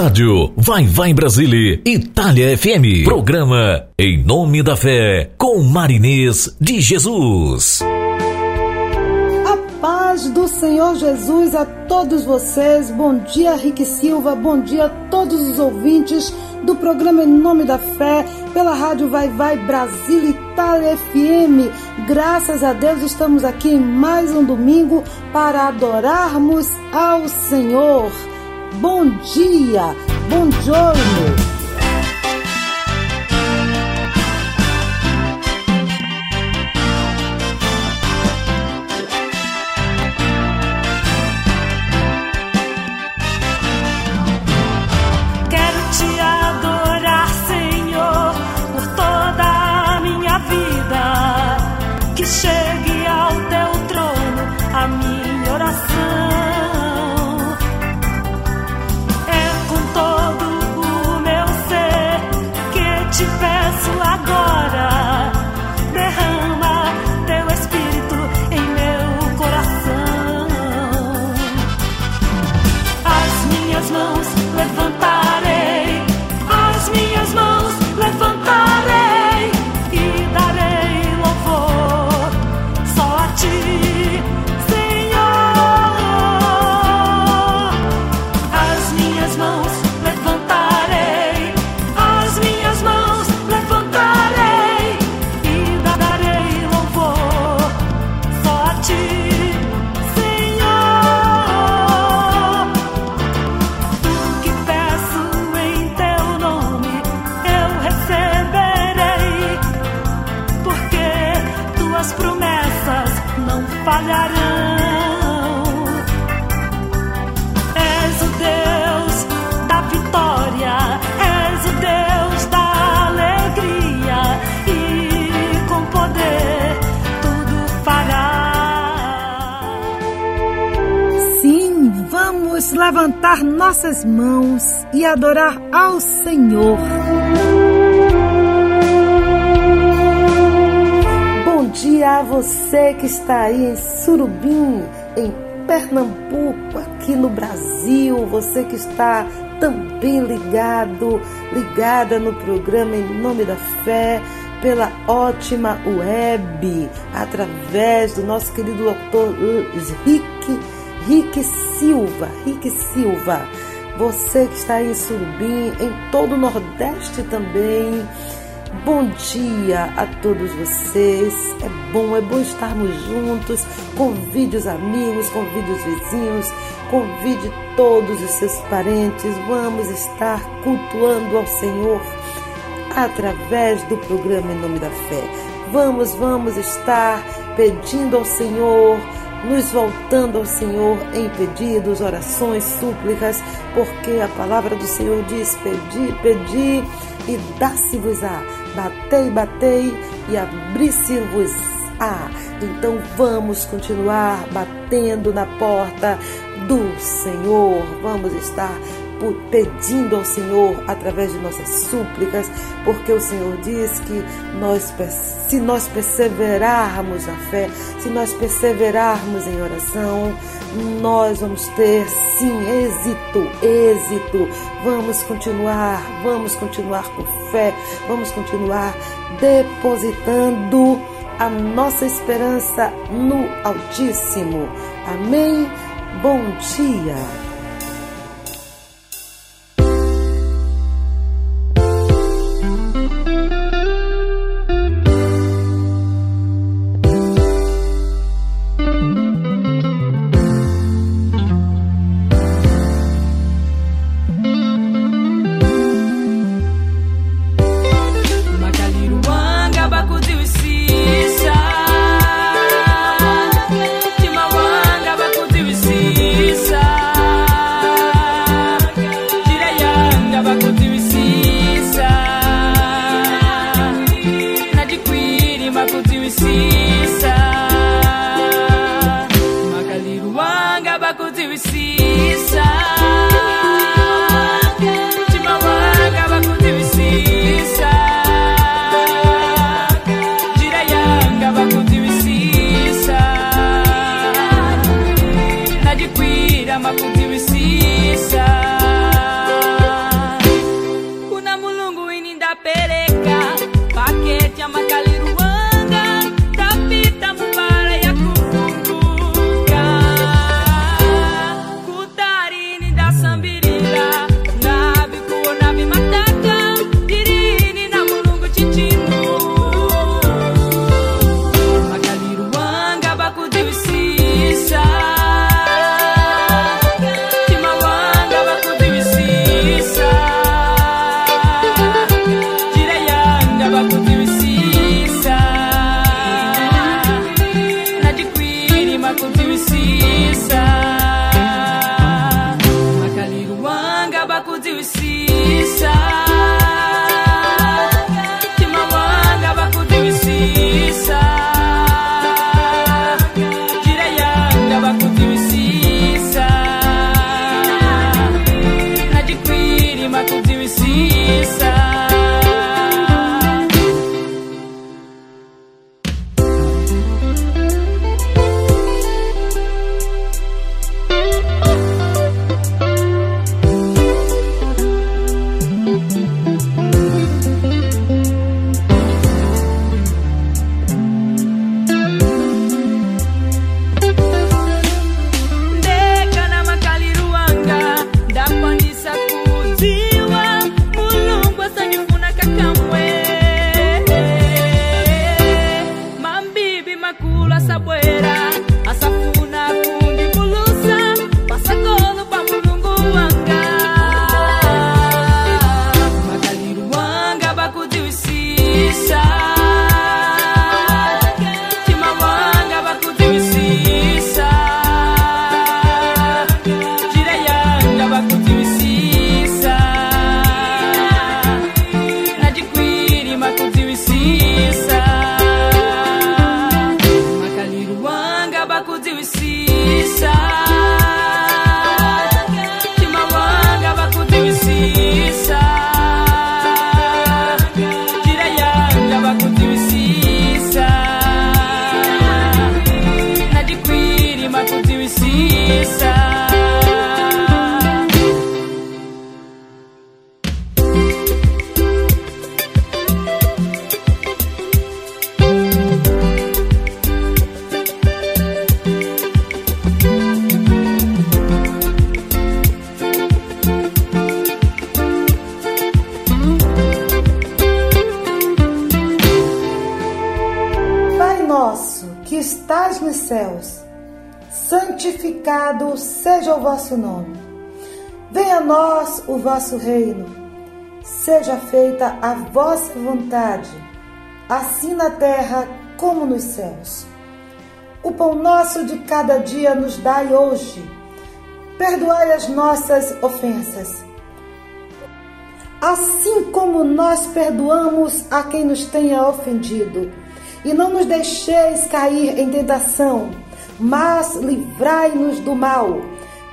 Rádio Vai Vai Brasília Itália FM. Programa Em Nome da Fé com Marinês de Jesus. A paz do Senhor Jesus a todos vocês. Bom dia, Rick Silva. Bom dia a todos os ouvintes do programa Em Nome da Fé, pela Rádio Vai Vai Brasil Itália FM. Graças a Deus estamos aqui em mais um domingo para adorarmos ao Senhor. Bom dia, bom giorno. Nossas mãos e adorar ao Senhor. Bom dia a você que está aí em Surubim, em Pernambuco, aqui no Brasil, você que está também ligado, ligada no programa Em Nome da Fé, pela ótima web, através do nosso querido autor Rick Rick Silva, Rick Silva. Você que está aí em Surubim, em todo o Nordeste também. Bom dia a todos vocês. É bom, é bom estarmos juntos. Convide os amigos, convide os vizinhos, convide todos os seus parentes. Vamos estar cultuando ao Senhor através do programa Em Nome da Fé. Vamos, vamos estar pedindo ao Senhor, nos voltando ao Senhor em pedidos, orações, súplicas, porque a palavra do Senhor diz: pedi, pedi e dá-se-vos-á, batei, batei e abri-se-vos-á. Então vamos continuar batendo na porta do Senhor, vamos estar pedindo ao Senhor através de nossas súplicas, porque o Senhor diz que nós, se nós perseverarmos na fé, se nós perseverarmos em oração, nós vamos ter sim êxito, êxito. Vamos continuar, vamos continuar com fé, vamos continuar depositando a nossa esperança no Altíssimo. Amém? Bom dia. Vosso reino. Seja feita a vossa vontade, assim na terra como nos céus. O pão nosso de cada dia nos dai hoje. Perdoai as nossas ofensas, assim como nós perdoamos a quem nos tenha ofendido. E não nos deixeis cair em tentação mas livrai-nos do mal,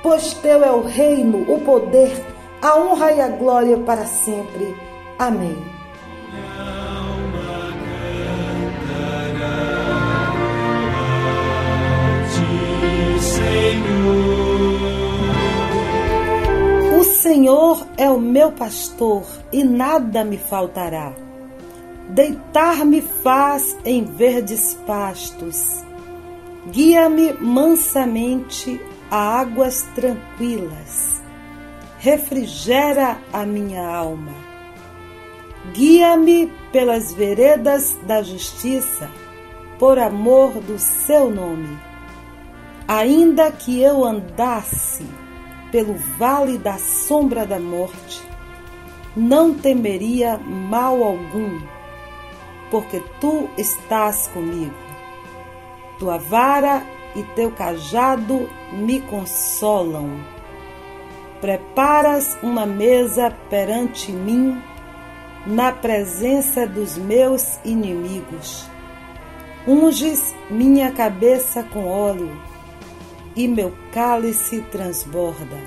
pois teu é o reino, o poder, a honra e a glória para sempre. Amém. O Senhor é o meu pastor e nada me faltará. Deitar-me faz em verdes pastos Guia-me mansamente a águas tranquilas. Refrigera a minha alma. Guia-me pelas veredas da justiça, por amor do seu nome. Ainda que eu andasse pelo vale da sombra da morte, não temeria mal algum, porque tu estás comigo tua vara e teu cajado me consolam. Preparas uma mesa perante mim, na presença dos meus inimigos. Unges minha cabeça com óleo, e meu cálice transborda.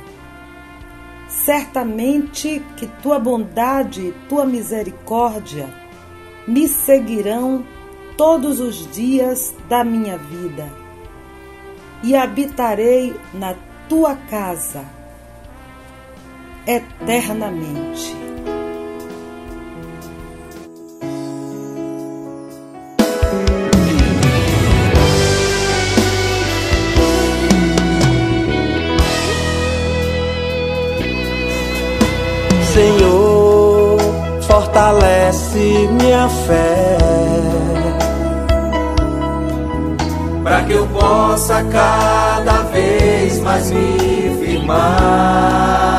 Certamente que tua bondade e tua misericórdia me seguirão todos os dias da minha vida, e habitarei na tua casa eternamente. Senhor, fortalece minha fé. Para que eu possa cada vez mais me firmar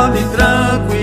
somos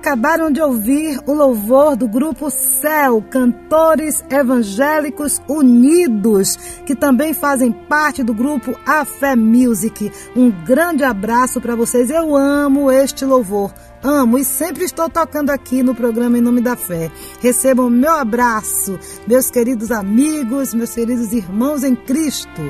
acabaram de ouvir o louvor do grupo Céu, Cantores Evangélicos Unidos, que também fazem parte do grupo A Fé Music. Um grande abraço para vocês. Eu amo este louvor. Amo e sempre estou tocando aqui no programa Em Nome da Fé. Recebam meu abraço, meus queridos amigos, meus queridos irmãos em Cristo.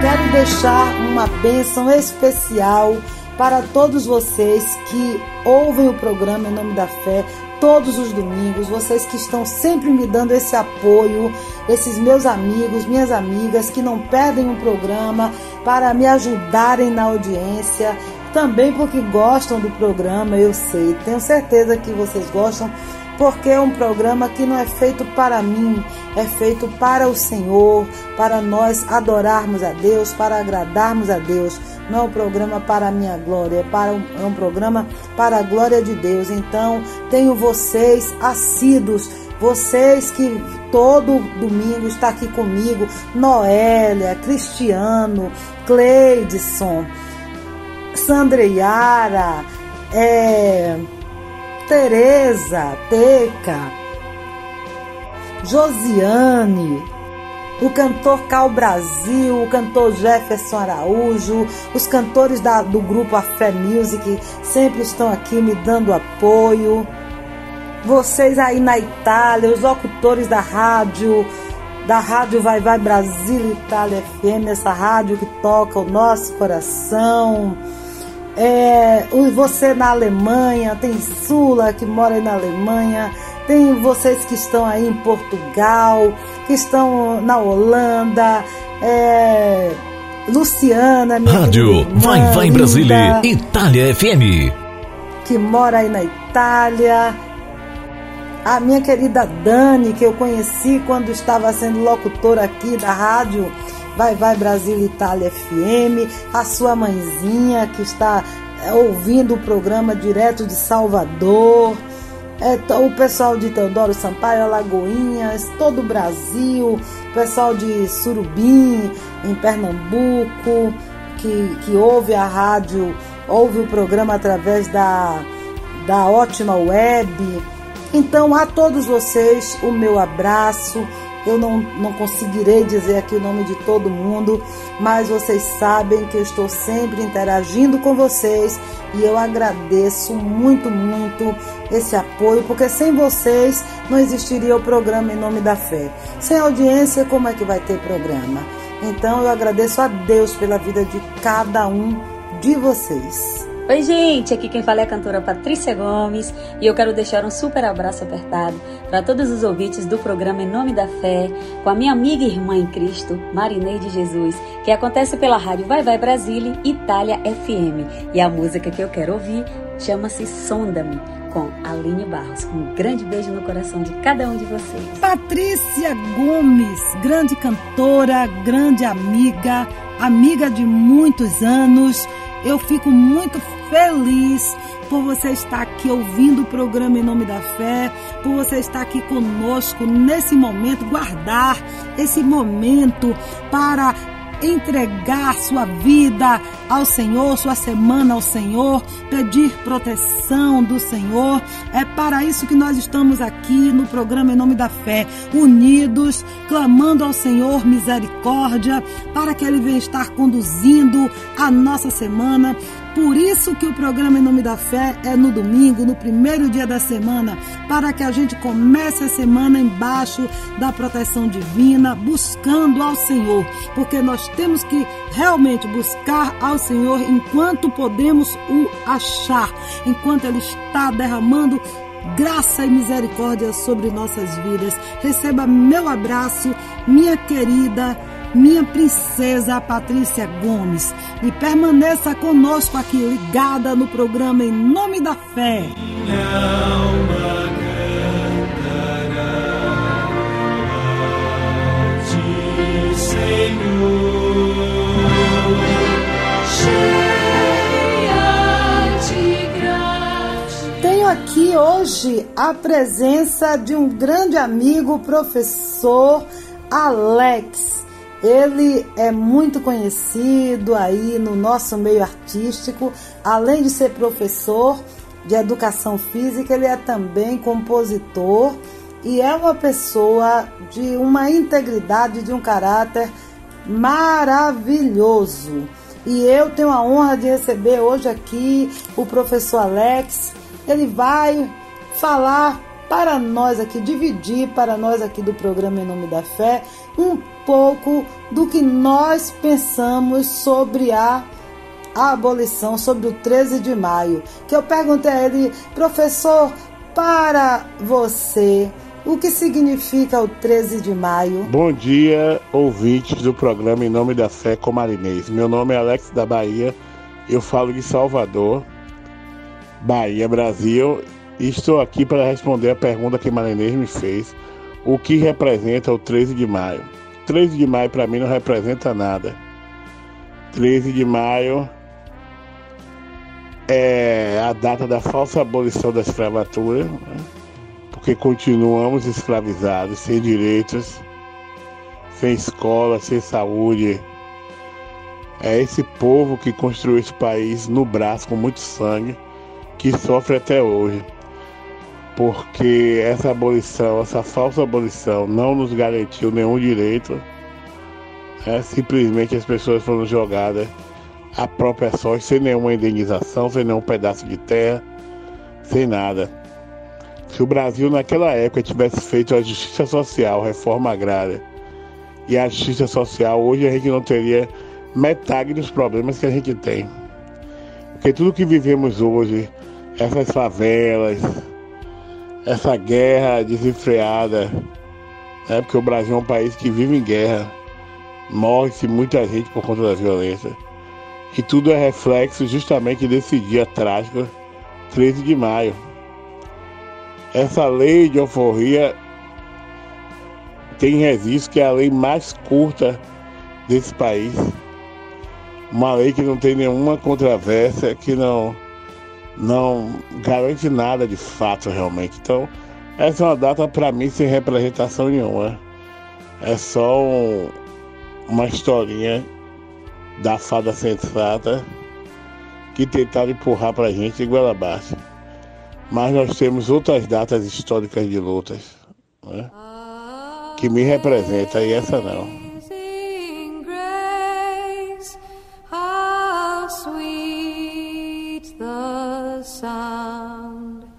Quero deixar uma bênção especial para todos vocês que ouvem o programa Em Nome da Fé todos os domingos, vocês que estão sempre me dando esse apoio, esses meus amigos, minhas amigas que não perdem um programa para me ajudarem na audiência, também porque gostam do programa, eu sei, tenho certeza que vocês gostam porque é um programa que não é feito para mim, é feito para o Senhor, para nós adorarmos a Deus, para agradarmos a Deus. Não é um programa para a minha glória, é, para um, é um programa para a glória de Deus. Então, tenho vocês assíduos, vocês que todo domingo está aqui comigo, Noélia, Cristiano, Cleidson, Sandreiara, é, Tereza, Teca, Josiane, o cantor Cal Brasil, o cantor Jefferson Araújo, os cantores da, do grupo A Fé Music sempre estão aqui me dando apoio. Vocês aí na Itália, os locutores da rádio, da rádio Vai Vai Brasil Itália FM, essa rádio que toca o nosso coração é, você na Alemanha, tem Sula que mora aí na Alemanha, tem vocês que estão aí em Portugal, que estão na Holanda, é, Luciana, minha Rádio irmã, Vai Vai em Brasília, Itália FM. Que mora aí na Itália. A minha querida Dani, que eu conheci quando estava sendo locutora aqui da rádio Vai Vai Brasil Itália FM, a sua mãezinha que está é, ouvindo o programa direto de Salvador, é, o pessoal de Teodoro Sampaio, Alagoinhas, todo o Brasil, o pessoal de Surubim, em Pernambuco, que, que ouve a rádio, ouve o programa através da, da ótima web. Então, a todos vocês, o meu abraço eu não, não conseguirei dizer aqui o nome de todo mundo, mas vocês sabem que eu estou sempre interagindo com vocês e eu agradeço muito, muito esse apoio, porque sem vocês não existiria o programa Em Nome da Fé. Sem audiência, como é que vai ter programa? Então eu agradeço a Deus pela vida de cada um de vocês. Oi, gente! Aqui quem fala é a cantora Patrícia Gomes e eu quero deixar um super abraço apertado para todos os ouvintes do programa Em Nome da Fé, com a minha amiga e irmã em Cristo, Marineide Jesus, que acontece pela rádio Vai Vai Brasília, Itália FM. E a música que eu quero ouvir chama-se Sonda-me, com Aline Barros. Um grande beijo no coração de cada um de vocês. Patrícia Gomes, grande cantora, grande amiga, amiga de muitos anos. Eu fico muito feliz por você estar aqui ouvindo o programa Em Nome da Fé, por você estar aqui conosco nesse momento, guardar esse momento para entregar sua vida ao Senhor, sua semana ao Senhor, pedir proteção do Senhor. É para isso que nós estamos aqui no programa Em Nome da Fé, unidos, clamando ao Senhor misericórdia, para que Ele venha estar conduzindo a nossa semana por isso que o programa Em Nome da Fé é no domingo, no primeiro dia da semana, para que a gente comece a semana embaixo da proteção divina, buscando ao Senhor, porque nós temos que realmente buscar ao Senhor enquanto podemos o achar, enquanto Ele está derramando graça e misericórdia sobre nossas vidas. Receba meu abraço, minha querida minha princesa Patrícia Gomes. E permaneça conosco aqui ligada no programa Em Nome da Fé. Tenho aqui hoje a presença de um grande amigo, professor Alex Ele é muito conhecido aí no nosso meio artístico, além de ser professor de educação física, ele é também compositor e é uma pessoa de uma integridade, de um caráter maravilhoso. E eu tenho a honra de receber hoje aqui o professor Alex. Ele vai falar para nós aqui, dividir para nós aqui do programa Em Nome da Fé, um pouco do que nós pensamos sobre a, abolição, sobre o 13 de maio. Que eu perguntei a ele, professor, para você, o que significa o 13 de maio? Bom dia, ouvintes do programa Em Nome da Fé com Marinês. Meu nome é Alex da Bahia, eu falo de Salvador, Bahia, Brasil, e estou aqui para responder a pergunta que Marinês me fez: o que representa o 13 de maio? 13 de maio para mim não representa nada. 13 de maio é a data da falsa abolição da escravatura. Né? porque continuamos escravizados, sem direitos, sem escola, sem saúde. É esse povo que construiu esse país no braço com muito sangue que sofre até hoje. Porque essa abolição, essa falsa abolição, não nos garantiu nenhum direito. É, simplesmente as pessoas foram jogadas à própria sorte, sem nenhuma indenização, sem nenhum pedaço de terra, sem nada. Se o Brasil naquela época tivesse feito a justiça social, reforma agrária e a justiça social, hoje a gente não teria metade dos problemas que a gente tem. Porque tudo que vivemos hoje, essas favelas, essa guerra desenfreada, né? porque o Brasil é um país que vive em guerra, morre-se muita gente por conta da violência. E tudo é reflexo justamente desse dia trágico, 13 de maio. Essa lei de alforria tem registro que é a lei mais curta desse país. Uma lei que não tem nenhuma controvérsia, que não, não garante nada de fato realmente. Então, essa é uma data para mim sem representação nenhuma. É só um, uma historinha da fada sensata que tentaram empurrar pra gente de goela abaixo. Mas nós temos outras datas históricas de lutas né? que me representam e essa não. That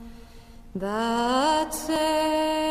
Muito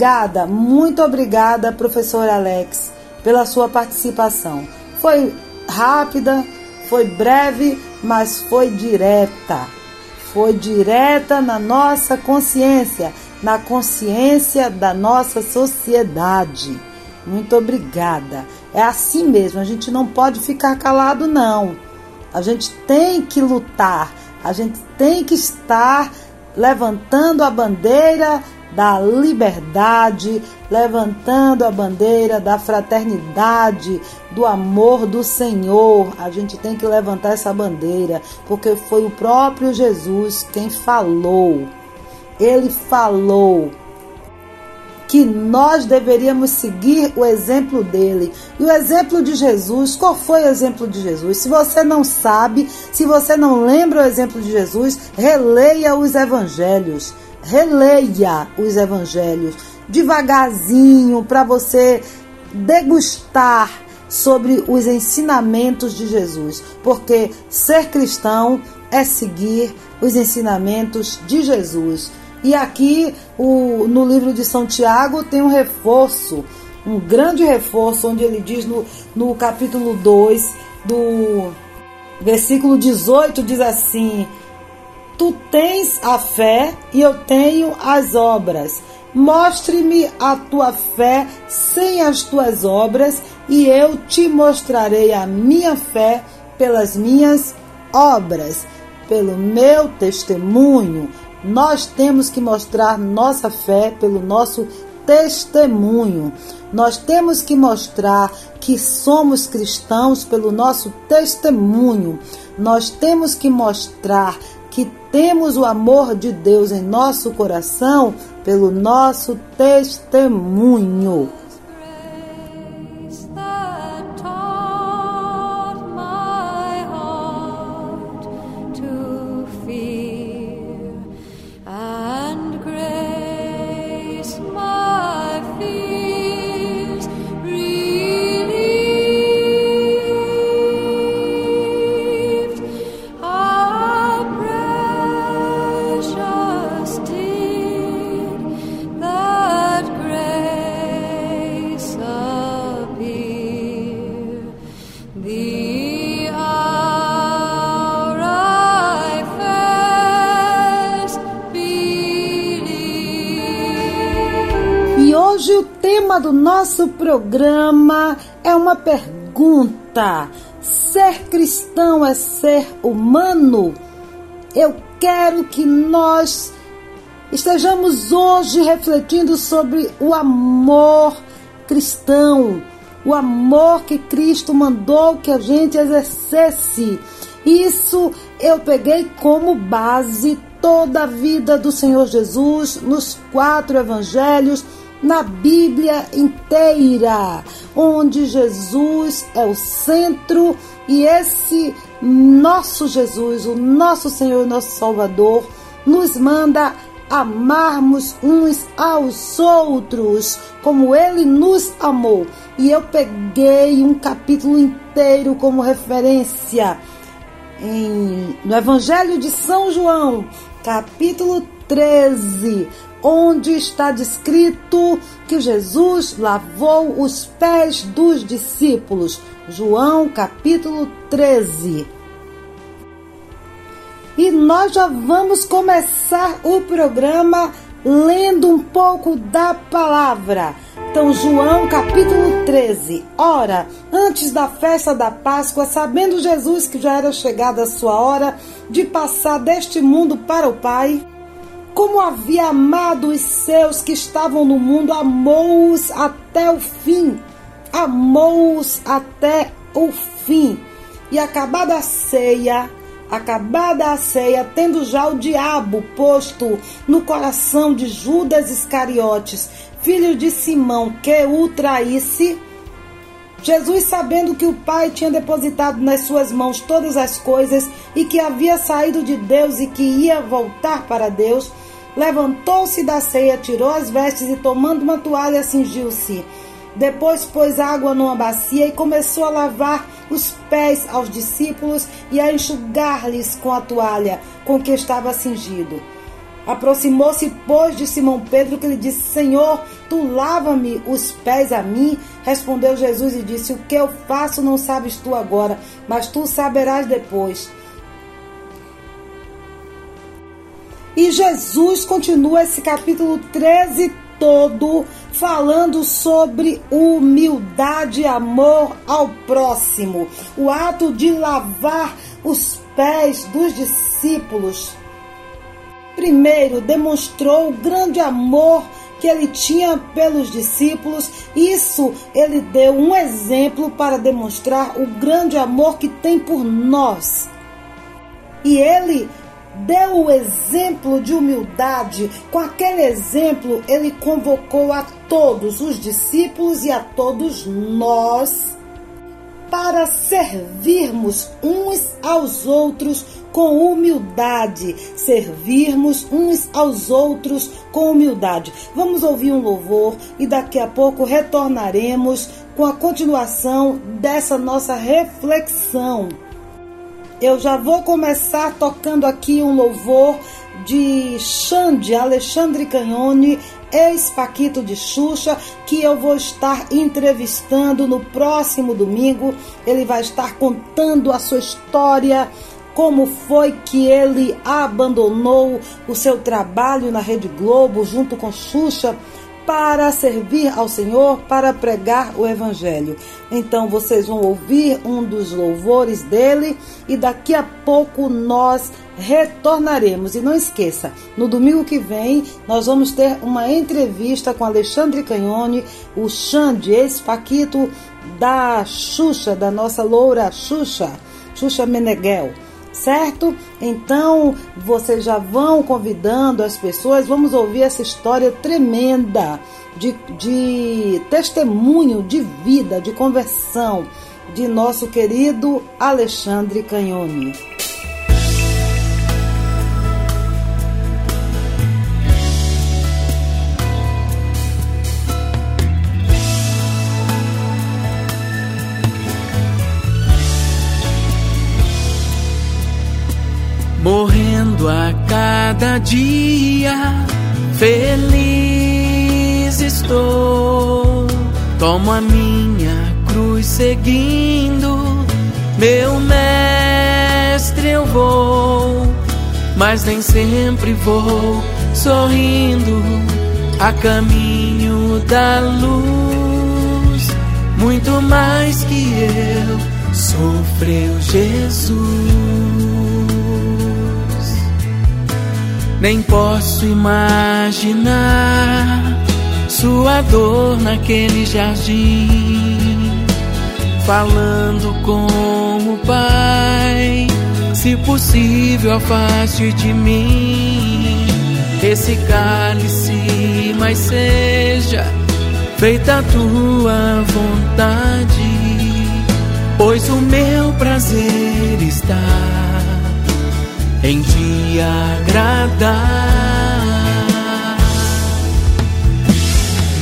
obrigada, muito obrigada, professor Alex, pela sua participação. Foi rápida, foi breve, mas foi direta. Foi direta na nossa consciência, na consciência da nossa sociedade. Muito obrigada. É assim mesmo, a gente não pode ficar calado, não. A gente tem que lutar, a gente tem que estar levantando a bandeira da liberdade, levantando a bandeira da fraternidade, do amor do Senhor. A gente tem que levantar essa bandeira, porque foi o próprio Jesus quem falou. Ele falou que nós deveríamos seguir o exemplo dele. E o exemplo de Jesus, qual foi o exemplo de Jesus? Se você não sabe, se você não lembra o exemplo de Jesus, releia os evangelhos. Releia os evangelhos devagarzinho para você degustar sobre os ensinamentos de Jesus, porque ser cristão é seguir os ensinamentos de Jesus. E aqui o, no livro de São Tiago tem um reforço, um grande reforço, onde ele diz no, no capítulo 2, do versículo 18, diz assim: Tu tens a fé e eu tenho as obras. Mostre-me a tua fé sem as tuas obras, e eu te mostrarei a minha fé pelas minhas obras, pelo meu testemunho. Nós temos que mostrar nossa fé pelo nosso testemunho. Nós temos que mostrar que somos cristãos pelo nosso testemunho. Nós temos que mostrar que temos o amor de Deus em nosso coração pelo nosso testemunho. Nosso programa é uma pergunta: ser cristão é ser humano? Eu quero que nós estejamos hoje refletindo sobre o amor cristão, o amor que Cristo mandou que a gente exercesse. Isso eu peguei como base toda a vida do Senhor Jesus nos quatro evangelhos na Bíblia inteira, onde Jesus é o centro e esse nosso Jesus, o nosso Senhor nosso Salvador, nos manda amarmos uns aos outros, como ele nos amou. E eu peguei um capítulo inteiro como referência em, no Evangelho de São João, capítulo 13, onde está descrito que Jesus lavou os pés dos discípulos. João capítulo 13. E nós já vamos começar o programa lendo um pouco da palavra. Então, João capítulo 13. Ora, antes da festa da Páscoa, sabendo Jesus que já era chegada a sua hora de passar deste mundo para o Pai, como havia amado os seus que estavam no mundo, amou-os até o fim. Amou-os até o fim. E acabada a ceia, acabada a ceia, tendo já o diabo posto no coração de Judas Iscariotes, filho de Simão, que o traísse, Jesus, sabendo que o Pai tinha depositado nas suas mãos todas as coisas e que havia saído de Deus e que ia voltar para Deus, levantou-se da ceia, tirou as vestes e, tomando uma toalha, cingiu-se. Depois pôs água numa bacia e começou a lavar os pés aos discípulos e a enxugar-lhes com a toalha com que estava cingido. Aproximou-se, pois, de Simão Pedro, que lhe disse: Senhor, tu lava-me os pés a mim? Respondeu Jesus e disse: O que eu faço não sabes tu agora, mas tu saberás depois. E Jesus continua esse capítulo 13 todo falando sobre humildade e amor ao próximo. O ato de lavar os pés dos discípulos. Primeiro, demonstrou grande amor que ele tinha pelos discípulos. Isso ele deu um exemplo para demonstrar o grande amor que tem por nós. E ele deu o exemplo de humildade. Com aquele exemplo, ele convocou a todos os discípulos e a todos nós para servirmos uns aos outros com humildade, servirmos uns aos outros com humildade. Vamos ouvir um louvor e daqui a pouco retornaremos com a continuação dessa nossa reflexão. Eu já vou começar tocando aqui um louvor de Xande, Alexandre Canhone, ex-Paquito de Xuxa, que eu vou estar entrevistando no próximo domingo. Ele vai estar contando a sua história, como foi que ele abandonou o seu trabalho na Rede Globo junto com Xuxa para servir ao Senhor, para pregar o Evangelho. Então vocês vão ouvir um dos louvores dele e daqui a pouco nós retornaremos. E não esqueça, no domingo que vem nós vamos ter uma entrevista com Alexandre Canhone, o Xande, ex-Paquito da Xuxa, da nossa loura Xuxa, Xuxa Meneghel certo? Então vocês já vão convidando as pessoas, vamos ouvir essa história tremenda de, de testemunho de vida, de conversão de nosso querido Alexandre Canhone. Cada dia. Feliz estou, tomo a minha cruz seguindo, meu mestre eu vou, mas nem sempre vou sorrindo a caminho da luz, muito mais que eu sofreu Jesus. Nem posso imaginar sua dor naquele jardim, falando com o Pai. Se possível, afaste de mim esse cálice, mas seja feita a tua vontade, pois o meu prazer está em te agradar,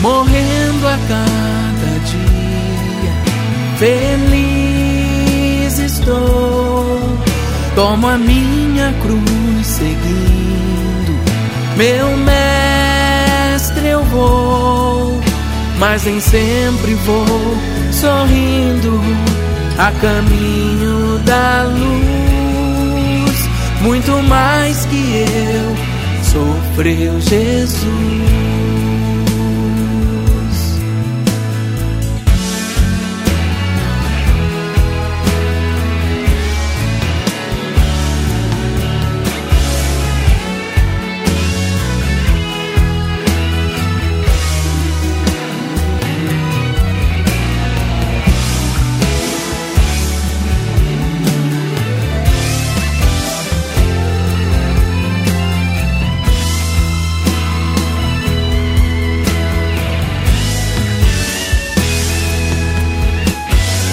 morrendo a cada dia. Feliz estou, tomo a minha cruz seguindo, meu mestre eu vou, mas nem sempre vou sorrindo a caminho da luz muito mais que eu, sofreu Jesus.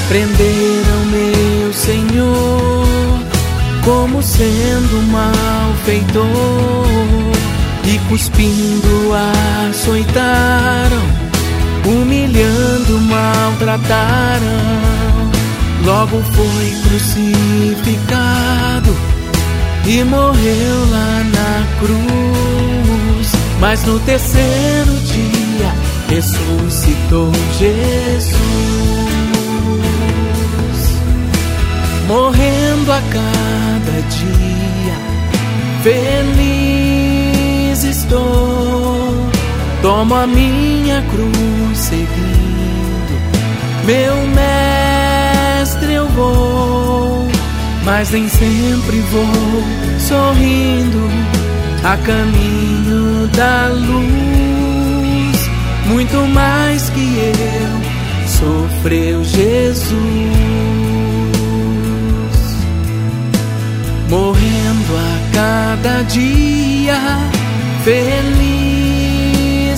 Prenderam meu Senhor como sendo malfeitor e cuspindo açoitaram, humilhando maltrataram. Logo foi crucificado e morreu lá na cruz Mas no terceiro dia ressuscitou Jesus, morrendo a cada dia. Feliz estou, tomo a minha cruz seguindo, meu mestre eu vou, mas nem sempre vou. Sorrindo a caminho da luz, muito mais que eu sofreu Jesus, morrendo a cada dia, feliz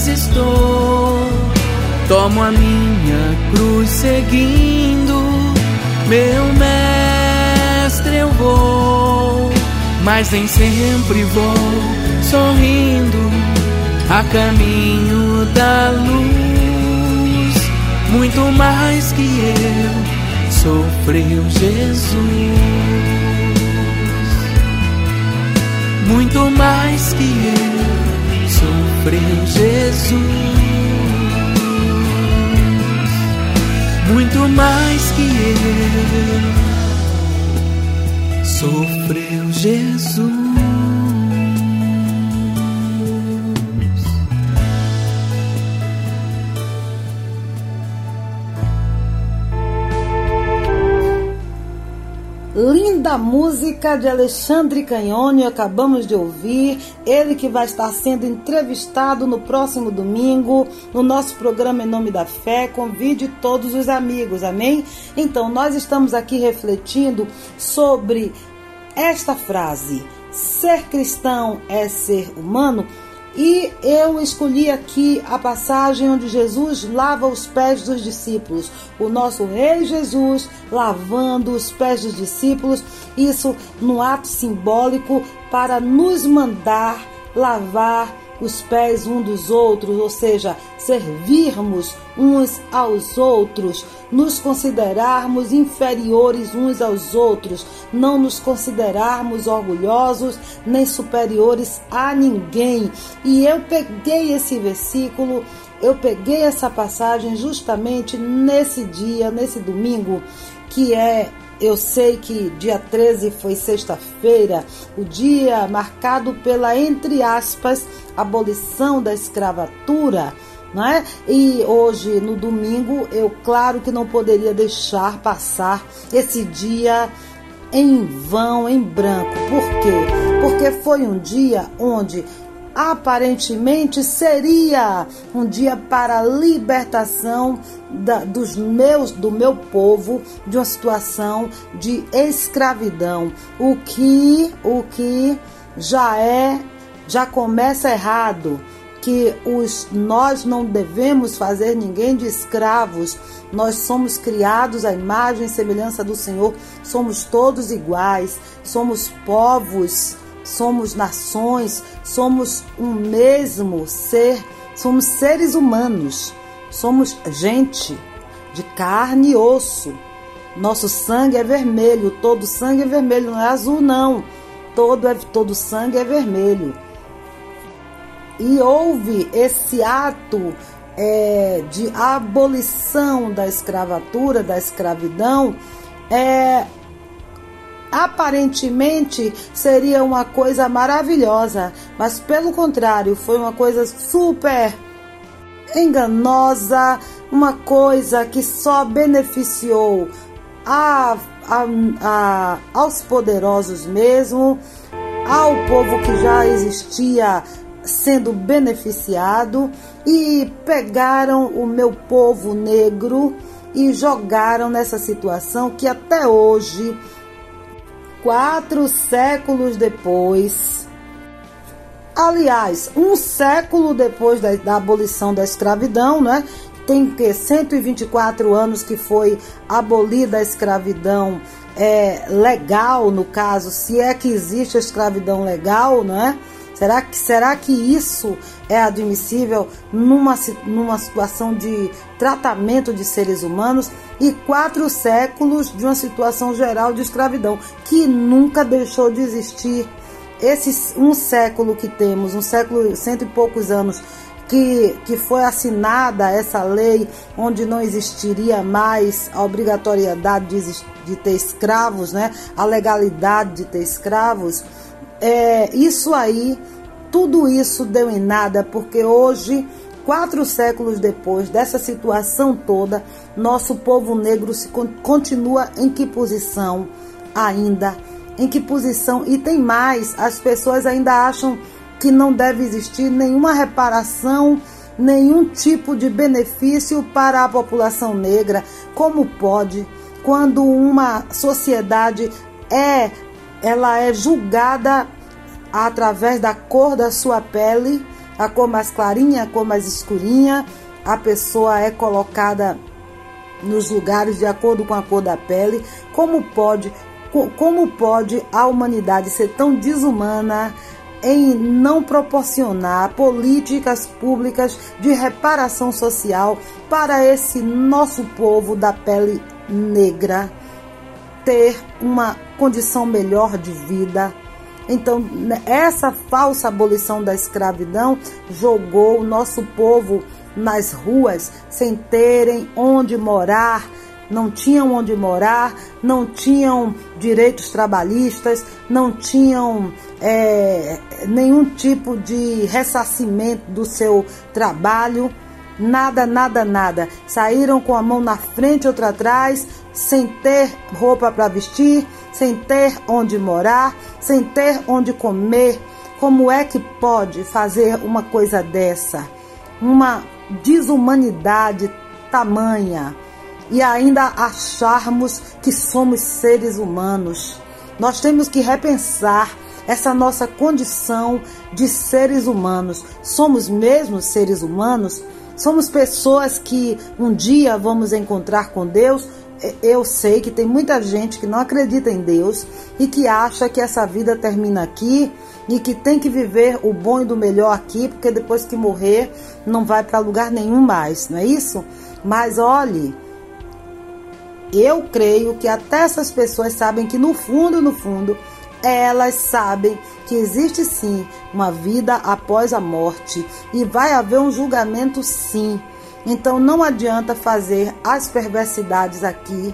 estou. Tomo a minha cruz seguindo, meu mestre eu vou mas nem sempre vou sorrindo a caminho da luz. Muito mais que eu sofreu Jesus. Muito mais que eu sofreu Jesus. Muito mais que eu sofreu Jesus. Linda música de Alexandre Canhone, acabamos de ouvir. Ele que vai estar sendo entrevistado no próximo domingo no nosso programa Em Nome da Fé. Convide todos os amigos, amém? Então, nós estamos aqui refletindo sobre esta frase: ser cristão é ser humano. E eu escolhi aqui a passagem onde Jesus lava os pés dos discípulos. O nosso Rei Jesus lavando os pés dos discípulos, isso no ato simbólico para nos mandar lavar os pés um dos outros, ou seja, servirmos uns aos outros, nos considerarmos inferiores uns aos outros, não nos considerarmos orgulhosos nem superiores a ninguém. E eu peguei esse versículo, eu peguei essa passagem justamente nesse dia, nesse domingo, que é eu sei que dia 13 foi sexta-feira, o dia marcado pela, entre aspas, abolição da escravatura. Né? E hoje, no domingo, eu claro que não poderia deixar passar esse dia em vão, em branco. Por quê? Porque foi um dia onde aparentemente seria um dia para a libertação da, dos meus, do meu povo de uma situação de escravidão, o que, o que já é, já começa errado que os, nós não devemos fazer ninguém de escravos. Nós somos criados à imagem e semelhança do Senhor. Somos todos iguais. Somos povos somos nações, somos um mesmo ser, somos seres humanos, somos gente de carne e osso. Nosso sangue é vermelho, todo sangue é vermelho, não é azul não. Todo é todo sangue é vermelho. E houve esse ato é, de abolição da escravatura, da escravidão, é, aparentemente seria uma coisa maravilhosa, mas pelo contrário, foi uma coisa super enganosa, uma coisa que só beneficiou a, a, a, aos poderosos mesmo, ao povo que já existia sendo beneficiado e pegaram o meu povo negro e jogaram nessa situação que até hoje quatro séculos depois. Aliás, um século depois da, da abolição da escravidão, né? Tem que 124 anos que foi abolida a escravidão é, legal, no caso, se é que existe a escravidão legal, né? Será que, será que isso é admissível numa, numa situação de tratamento de seres humanos? E quatro séculos de uma situação geral de escravidão, que nunca deixou de existir. esse um século que temos, um século, cento e poucos anos, que, que foi assinada essa lei, onde não existiria mais a obrigatoriedade de, de ter escravos, né? a legalidade de ter escravos, é, isso aí, tudo isso deu em nada, porque hoje, quatro séculos depois dessa situação toda, nosso povo negro se continua em que posição ainda? Em que posição? E tem mais, as pessoas ainda acham que não deve existir nenhuma reparação, nenhum tipo de benefício para a população negra. Como pode, quando uma sociedade é ela é julgada através da cor da sua pele, a cor mais clarinha, a cor mais escurinha, a pessoa é colocada nos lugares de acordo com a cor da pele. Como pode, como pode a humanidade ser tão desumana em não proporcionar políticas públicas de reparação social para esse nosso povo da pele negra ter uma condição melhor de vida. Então, essa falsa abolição da escravidão jogou o nosso povo nas ruas sem terem onde morar, não tinham onde morar, não tinham direitos trabalhistas, não tinham é, nenhum tipo de ressarcimento do seu trabalho, nada, nada, nada. Saíram com a mão na frente, outra atrás, sem ter roupa para vestir, sem ter onde morar, sem ter onde comer. Como é que pode fazer uma coisa dessa? Uma desumanidade tamanha e ainda acharmos que somos seres humanos. Nós temos que repensar essa nossa condição de seres humanos. Somos mesmo seres humanos? Somos pessoas que um dia vamos encontrar com Deus? Eu sei que tem muita gente que não acredita em Deus e que acha que essa vida termina aqui e que tem que viver o bom e do melhor aqui, porque depois que morrer não vai para lugar nenhum mais, não é isso? Mas olhe, eu creio que até essas pessoas sabem que no fundo, no fundo, elas sabem que existe sim uma vida após a morte e vai haver um julgamento sim. Então não adianta fazer as perversidades aqui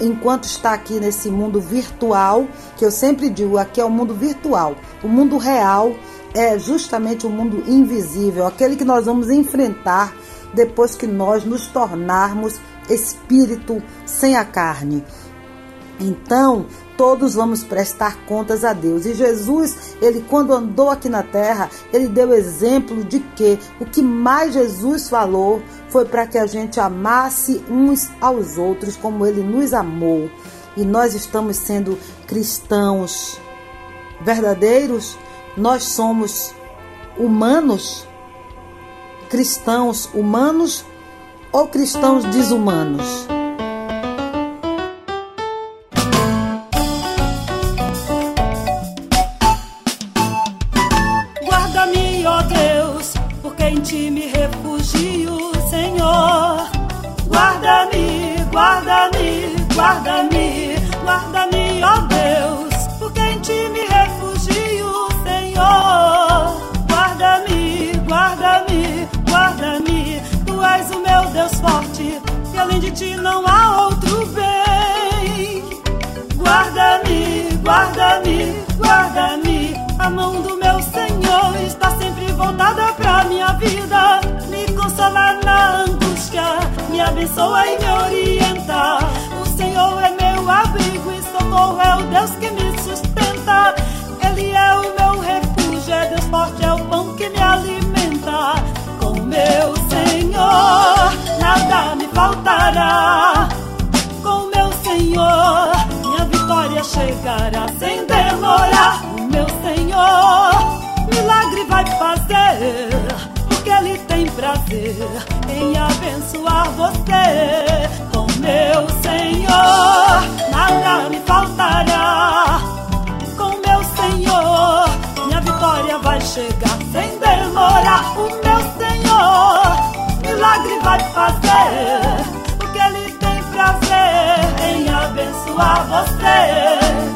enquanto está aqui nesse mundo virtual, que eu sempre digo, aqui é o mundo virtual. O mundo real é justamente o mundo invisível, aquele que nós vamos enfrentar depois que nós nos tornarmos espírito sem a carne. Então, todos vamos prestar contas a Deus. E Jesus, ele quando andou aqui na terra, ele deu exemplo de que o que mais Jesus falou foi para que a gente amasse uns aos outros como ele nos amou. E nós estamos sendo cristãos verdadeiros, nós somos humanos, cristãos humanos ou cristãos desumanos? Guarda-me, guarda-me, ó Deus, porque em ti me refugio, Senhor. Guarda-me, guarda-me, guarda-me, tu és o meu Deus forte, e além de ti não há outro bem. Guarda-me, guarda-me, guarda-me, a mão do meu Senhor está sempre voltada pra minha vida. Me consola na angústia, me abençoa e me orienta. Senhor é meu abrigo e socorro, é o Deus que me sustenta. Ele é o meu refúgio, é Deus forte, é o pão que me alimenta. Com meu Senhor, nada me faltará. Com meu Senhor, minha vitória chegará sem demorar. O meu Senhor, milagre vai fazer, prazer em abençoar você. Com meu Senhor, nada me faltará. Com meu Senhor, minha vitória vai chegar sem demorar. O meu Senhor, milagre vai fazer, porque Ele tem prazer em abençoar você.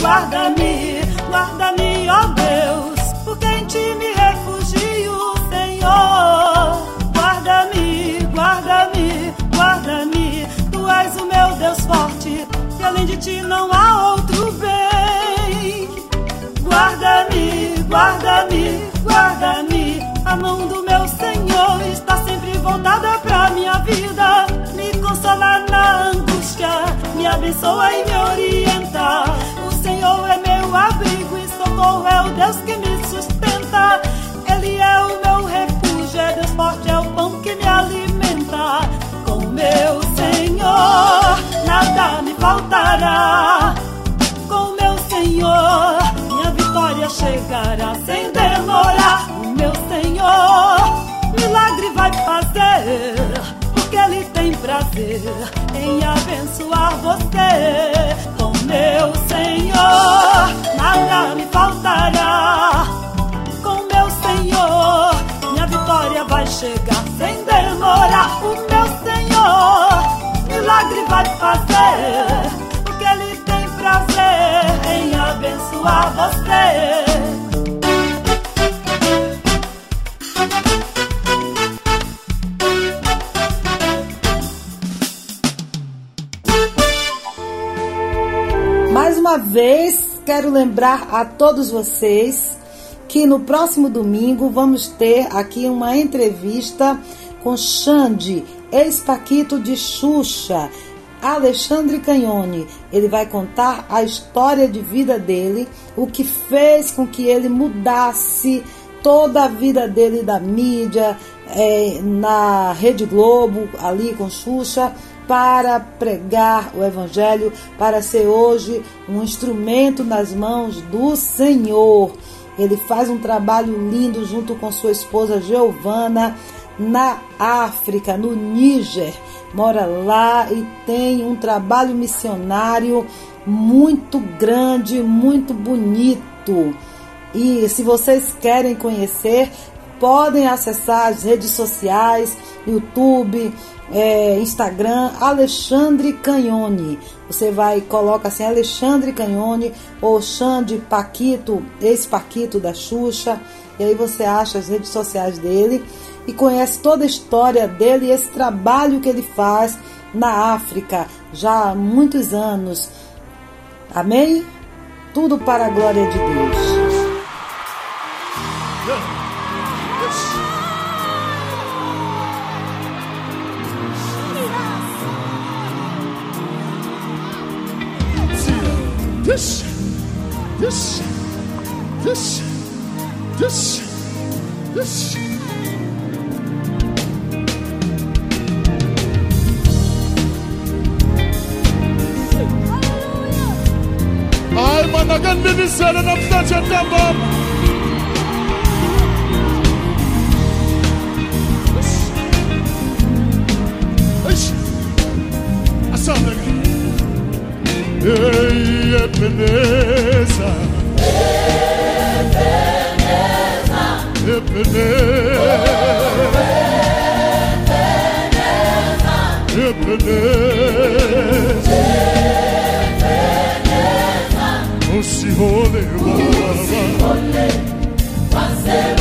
Guarda-me, guarda-me, ó Deus, porque em ti me refugio, Senhor. Guarda-me, guarda-me, guarda-me, tu és o meu Deus forte, e além de ti não há outro bem. Guarda-me, guarda-me, guarda-me, a mão do meu Senhor está sempre voltada pra minha vida, me consola na angústia, me abençoa e me orienta. Senhor é meu abrigo e socorro, é o Deus que me sustenta. Ele é o meu refúgio, é Deus forte, é o pão que me alimenta. Com meu Senhor, nada me faltará. Com meu Senhor, minha vitória chegará sem demorar. O meu Senhor, milagre vai fazer, porque Ele tem prazer em abençoar você. Com meu Senhor, nada me faltará. Com meu Senhor, minha vitória vai chegar sem demorar. O meu Senhor, milagre vai fazer, porque Ele tem prazer em abençoar você. Vez, quero lembrar a todos vocês que no próximo domingo vamos ter aqui uma entrevista com Xande, ex-paquito de Xuxa, Alexandre Canhone. Ele vai contar a história de vida dele, o que fez com que ele mudasse toda a vida dele da mídia, eh, na Rede Globo, ali com Xuxa, para pregar o Evangelho, para ser hoje um instrumento nas mãos do Senhor. Ele faz um trabalho lindo junto com sua esposa Giovana na África, no Níger. Mora lá e tem um trabalho missionário muito grande, muito bonito. E se vocês querem conhecer, podem acessar as redes sociais, YouTube, é, Instagram, Alexandre Canhone. Você vai coloca assim Alexandre Canhone ou Xande Paquito, ex-Paquito da Xuxa, e aí você acha as redes sociais dele e conhece toda a história dele e esse trabalho que ele faz na África já há muitos anos. Amém? Tudo para a glória de Deus. this, this, this, this, this. I'm an again minister and I'm such a number. Something. Ei, Ebenezer. Ebenezer. Ebenezer. Ebenezer. O Senhor levava. O Senhor levava.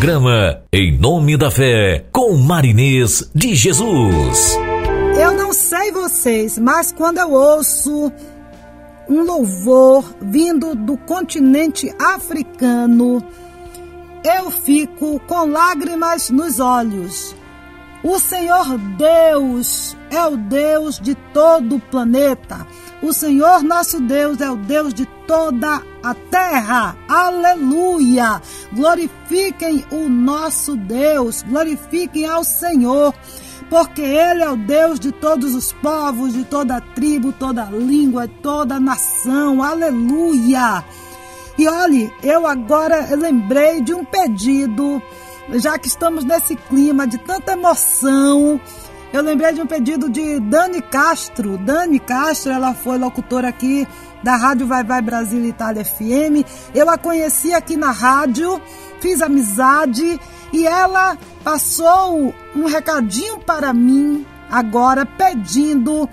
Programa Em Nome da Fé, com Marinês de Jesus. Eu não sei vocês, mas quando eu ouço um louvor vindo do continente africano, eu fico com lágrimas nos olhos. O Senhor Deus é o Deus de todo o planeta. O Senhor nosso Deus é o Deus de toda a terra. Aleluia! Glorifiquem o nosso Deus, glorifiquem ao Senhor, porque Ele é o Deus de todos os povos, de toda tribo, toda língua, toda nação. Aleluia! E olhe, eu agora lembrei de um pedido, já que estamos nesse clima de tanta emoção. Eu lembrei de um pedido de Dani Castro. Dani Castro, ela foi locutora aqui da Rádio Vai Vai Brasil Itália FM. Eu a conheci aqui na rádio, fiz amizade e ela passou um recadinho para mim agora pedindo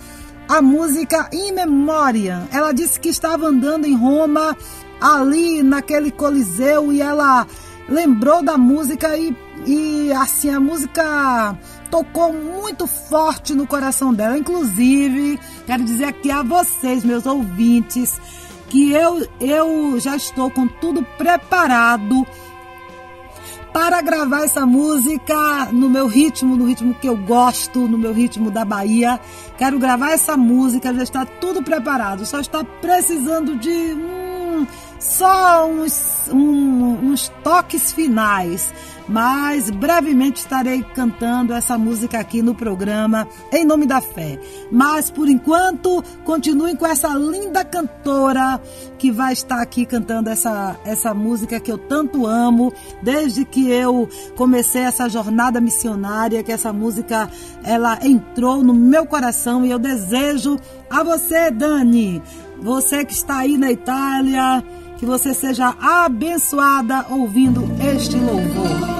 a música In Memória. Ela disse que estava andando em Roma, ali naquele coliseu e ela lembrou da música e, e assim a música tocou muito forte no coração dela. Inclusive, quero dizer aqui a vocês, meus ouvintes, que eu, eu já estou com tudo preparado para gravar essa música no meu ritmo, no ritmo que eu gosto, no meu ritmo da Bahia. Quero gravar essa música, já está tudo preparado, só está precisando de hum, só uns, um, uns toques finais mas brevemente estarei cantando essa música aqui no programa Em Nome da Fé. Mas por enquanto, continuem com essa linda cantora que vai estar aqui cantando essa, essa música que eu tanto amo, desde que eu comecei essa jornada missionária, que essa música ela entrou no meu coração e eu desejo a você, Dani, você que está aí na Itália, que você seja abençoada ouvindo este louvor.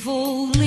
Full.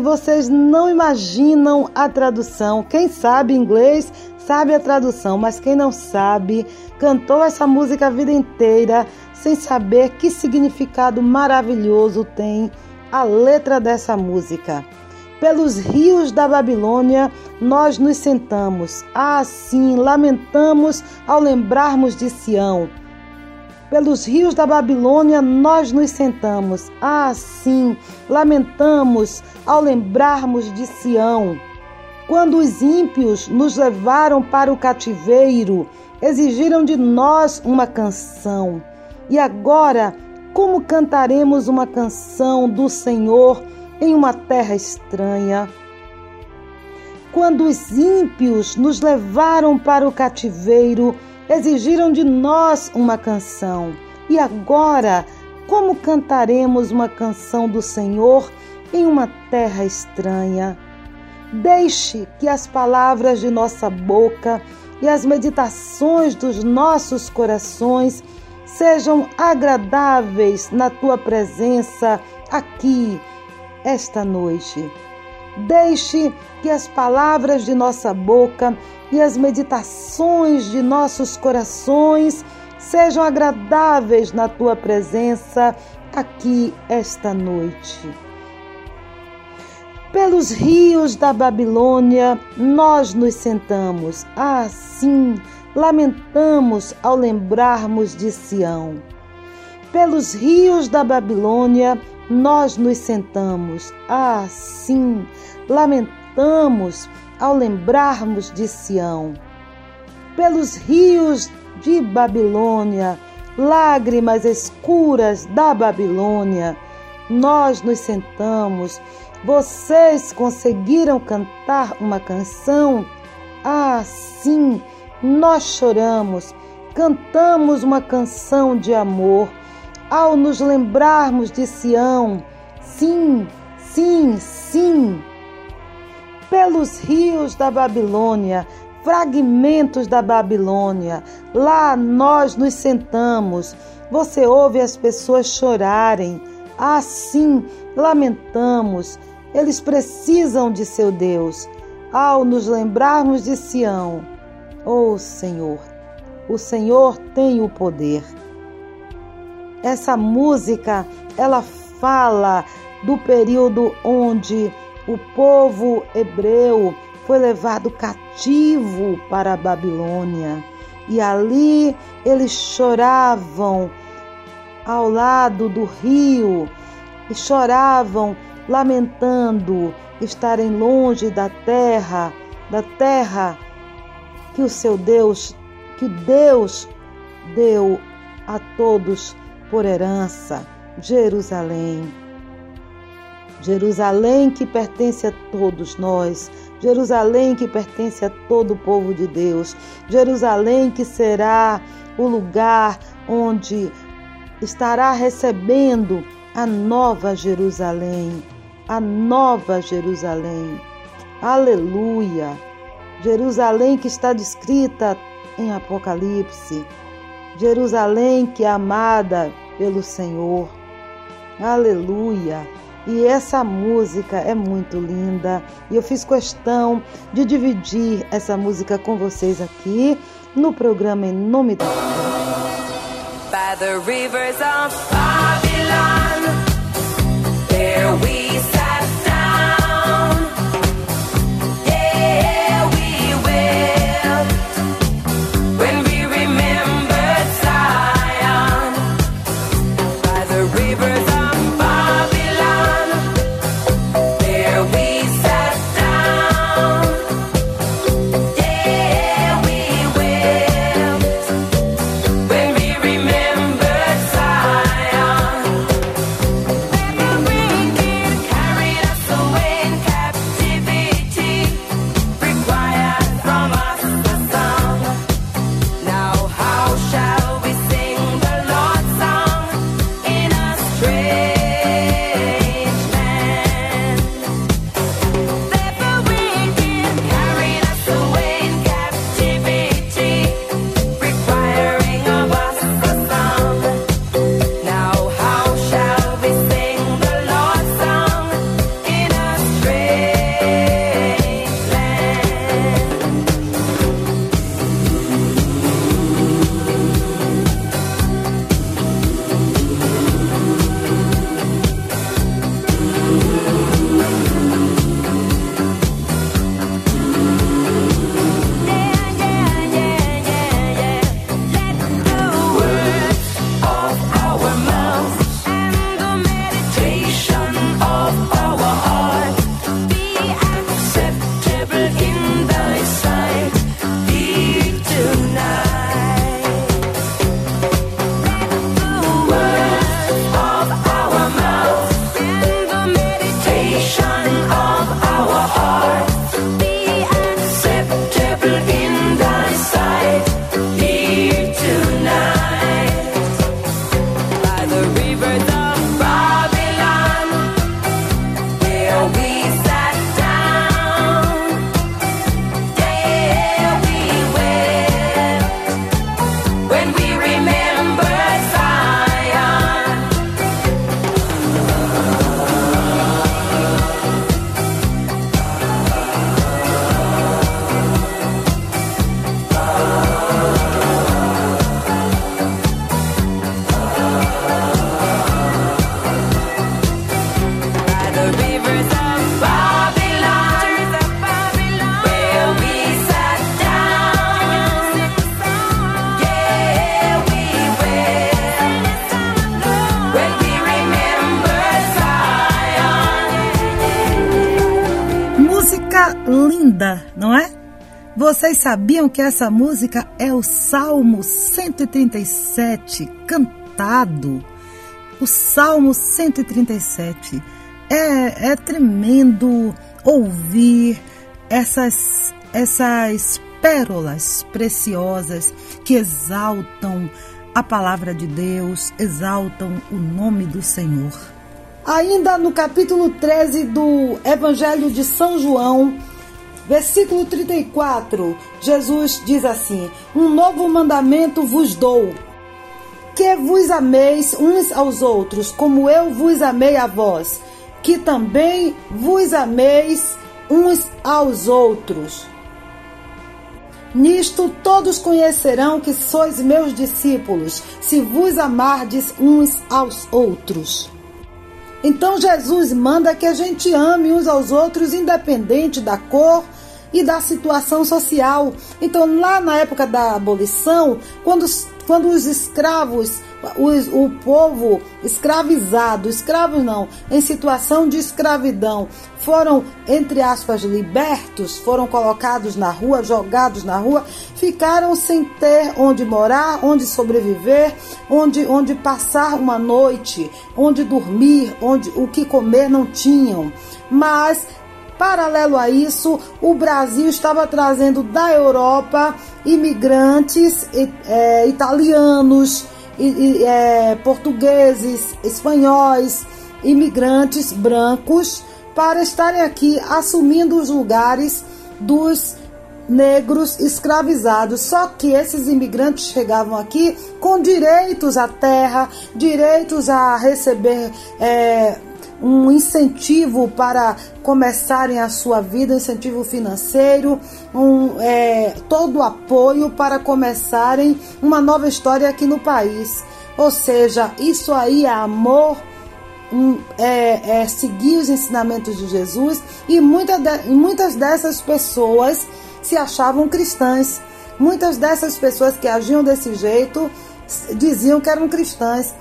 Que vocês não imaginam a tradução. Quem sabe inglês sabe a tradução, mas quem não sabe cantou essa música a vida inteira sem saber que significado maravilhoso tem a letra dessa música. Pelos rios da Babilônia nós nos sentamos, assim lamentamos ao lembrarmos de Sião. Pelos rios da Babilônia nós nos sentamos, assim lamentamos ao lembrarmos de Sião. Quando os ímpios nos levaram para o cativeiro, exigiram de nós uma canção. E agora, como cantaremos uma canção do Senhor em uma terra estranha? Quando os ímpios nos levaram para o cativeiro, exigiram de nós uma canção. E agora, como cantaremos uma canção do Senhor em uma terra estranha? Deixe que as palavras de nossa boca e as meditações dos nossos corações sejam agradáveis na tua presença aqui, esta noite. Deixe que as palavras de nossa boca e as meditações de nossos corações sejam agradáveis na tua presença aqui, esta noite. Pelos rios da Babilônia nós nos sentamos, assim lamentamos ao lembrarmos de Sião. Pelos rios da Babilônia nós nos sentamos, assim lamentamos ao lembrarmos de Sião. Pelos rios de Babilônia, lágrimas escuras da Babilônia, nós nos sentamos vocês conseguiram cantar uma canção? Ah, sim, nós choramos, cantamos uma canção de amor ao nos lembrarmos de Sião. Sim, sim, sim. Pelos rios da Babilônia, fragmentos da Babilônia, lá nós nos sentamos. Você ouve as pessoas chorarem. Assim, lamentamos eles precisam de seu Deus. Ao nos lembrarmos de Sião, oh Senhor, o Senhor tem o poder. Essa música, ela fala do período onde o povo hebreu foi levado cativo para a Babilônia. E ali eles choravam ao lado do rio e choravam lamentando estarem longe da terra, da terra que o seu Deus, que Deus deu a todos por herança, Jerusalém. Jerusalém que pertence a todos nós, Jerusalém que pertence a todo o povo de Deus, Jerusalém que será o lugar onde estará recebendo a nova Jerusalém, a nova Jerusalém. Aleluia! Jerusalém que está descrita em Apocalipse. Jerusalém que é amada pelo Senhor. Aleluia! E essa música é muito linda e eu fiz questão de dividir essa música com vocês aqui no programa Em Nome da By sabiam que essa música é o Salmo 137 cantado? O Salmo 137. É, é tremendo ouvir essas, essas pérolas preciosas que exaltam a palavra de Deus, exaltam o nome do Senhor. Ainda no capítulo 13 do Evangelho de São João, versículo 34, Jesus diz assim: Um novo mandamento vos dou, que vos ameis uns aos outros, como eu vos amei a vós, que também vos ameis uns aos outros. Nisto todos conhecerão que sois meus discípulos, se vos amardes uns aos outros. Então Jesus manda que a gente ame uns aos outros, independente da cor e da situação social. Então, lá na época da abolição, quando, quando os escravos o, o povo escravizado, escravos não, em situação de escravidão, foram, entre aspas, libertos, foram colocados na rua, jogados na rua, ficaram sem ter onde morar, onde sobreviver, onde, onde passar uma noite, onde dormir, onde o que comer não tinham. Mas Paralelo a isso, o Brasil estava trazendo da Europa imigrantes é, italianos, é, portugueses, espanhóis, imigrantes brancos para estarem aqui assumindo os lugares dos negros escravizados. Só que esses imigrantes chegavam aqui com direitos à terra, direitos a receber é, um incentivo para começarem a sua vida, um incentivo financeiro, um, é, todo o apoio para começarem uma nova história aqui no país. Ou seja, isso aí é amor, um, é, é, seguir os ensinamentos de Jesus e muita de, muitas dessas pessoas se achavam cristãs. Muitas dessas pessoas que agiam desse jeito diziam que eram cristãs.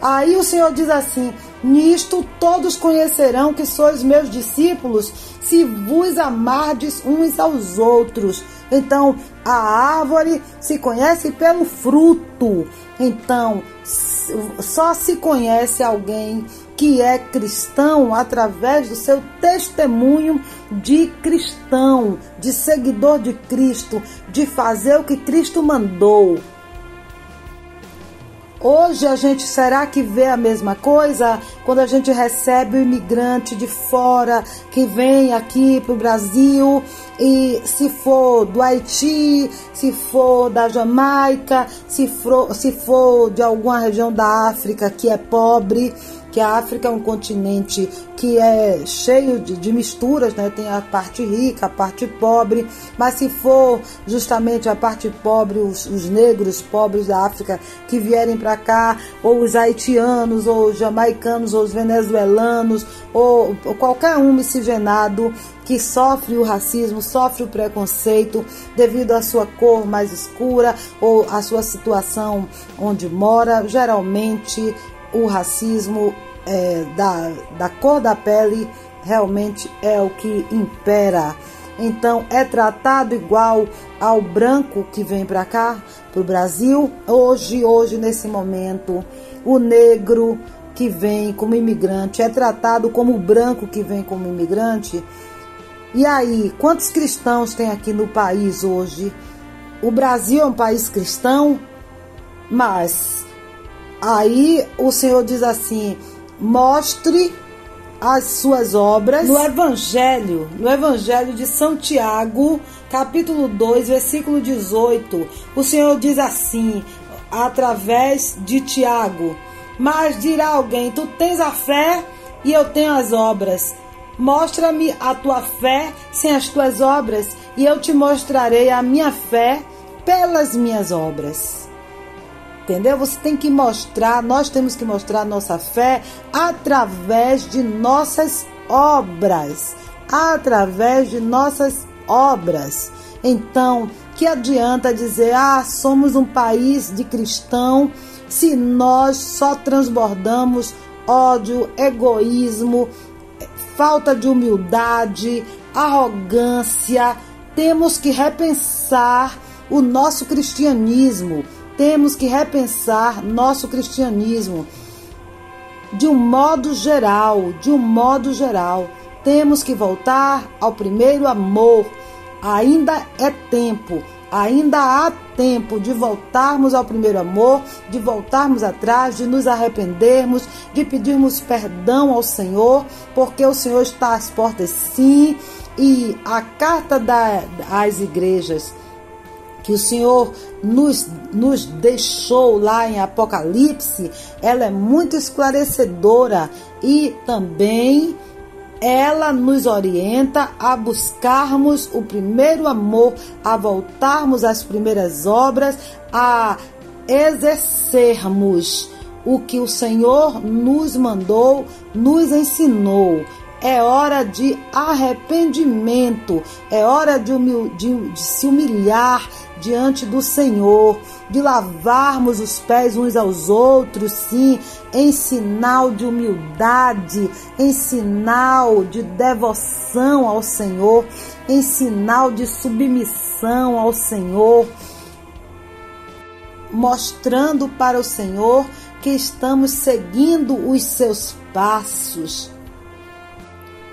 Aí o Senhor diz assim: Nisto todos conhecerão que sois meus discípulos, se vos amardes uns aos outros. Então, a árvore se conhece pelo fruto. Então, só se conhece alguém que é cristão através do seu testemunho de cristão, de seguidor de Cristo, de fazer o que Cristo mandou. Hoje a gente será que vê a mesma coisa? Quando a gente recebe o imigrante de fora que vem aqui para o Brasil e se for do Haiti, se for da Jamaica, se for, se for de alguma região da África que é pobre, que a África é um continente que é cheio de, de, misturas, né? Tem a parte rica, a parte pobre, mas se for justamente a parte pobre, os, os negros pobres da África que vierem para cá, ou os haitianos, ou os jamaicanos, ou os venezuelanos, ou, ou qualquer um miscigenado que sofre o racismo, sofre o preconceito devido à sua cor mais escura ou à sua situação onde mora, geralmente o racismo é, da, da cor da pele realmente é o que impera. Então é tratado igual ao branco que vem para cá, para o Brasil. Hoje, hoje, nesse momento, o negro que vem como imigrante é tratado como o branco que vem como imigrante. E aí, quantos cristãos tem aqui no país hoje? O Brasil é um país cristão, mas aí o Senhor diz assim: mostre as suas obras no Evangelho, no Evangelho de São Tiago, capítulo 2, versículo 18. O Senhor diz assim, através de Tiago: Mas dirá alguém: Tu tens a fé e eu tenho as obras. Mostra-me a tua fé sem as tuas obras, e eu te mostrarei a minha fé pelas minhas obras. Entendeu? Você tem que mostrar, nós temos que mostrar nossa fé através de nossas obras. Através de nossas obras. Então, que adianta dizer, ah, somos um país de cristão, se nós só transbordamos ódio, egoísmo, falta de humildade, arrogância, temos que repensar o nosso cristianismo, temos que repensar nosso cristianismo de um modo geral, de um modo geral. Temos que voltar ao primeiro amor. Ainda é tempo, ainda há tempo de voltarmos ao primeiro amor, de voltarmos atrás, de nos arrependermos, de pedirmos perdão ao Senhor, porque o Senhor está às portas sim. E a carta das igrejas que o Senhor nos, nos deixou lá em Apocalipse, ela é muito esclarecedora e também ela nos orienta a buscarmos o primeiro amor, a voltarmos às primeiras obras, a exercermos o que o Senhor nos mandou, nos ensinou. É hora de arrependimento, é hora de, humil de, de se humilhar diante do Senhor, de lavarmos os pés uns aos outros, sim, em sinal de humildade, em sinal de devoção ao Senhor, em sinal de submissão ao Senhor, mostrando para o Senhor que estamos seguindo os seus passos.